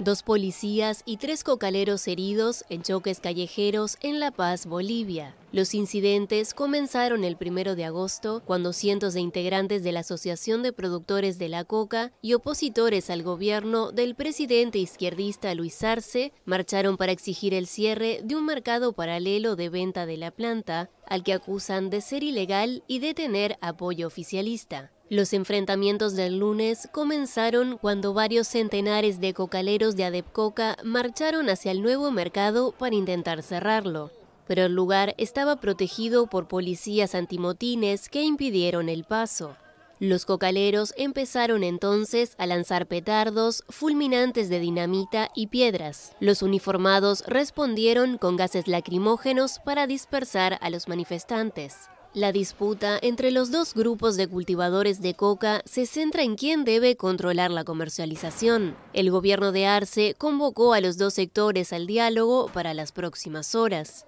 Dos policías y tres cocaleros heridos en choques callejeros en La Paz, Bolivia. Los incidentes comenzaron el primero de agosto cuando cientos de integrantes de la Asociación de Productores de la Coca y opositores al gobierno del presidente izquierdista Luis Arce marcharon para exigir el cierre de un mercado paralelo de venta de la planta, al que acusan de ser ilegal y de tener apoyo oficialista. Los enfrentamientos del lunes comenzaron cuando varios centenares de cocaleros de Adepcoca marcharon hacia el nuevo mercado para intentar cerrarlo, pero el lugar estaba protegido por policías antimotines que impidieron el paso. Los cocaleros empezaron entonces a lanzar petardos, fulminantes de dinamita y piedras. Los uniformados respondieron con gases lacrimógenos para dispersar a los manifestantes. La disputa entre los dos grupos de cultivadores de coca se centra en quién debe controlar la comercialización. El gobierno de Arce convocó a los dos sectores al diálogo para las próximas horas.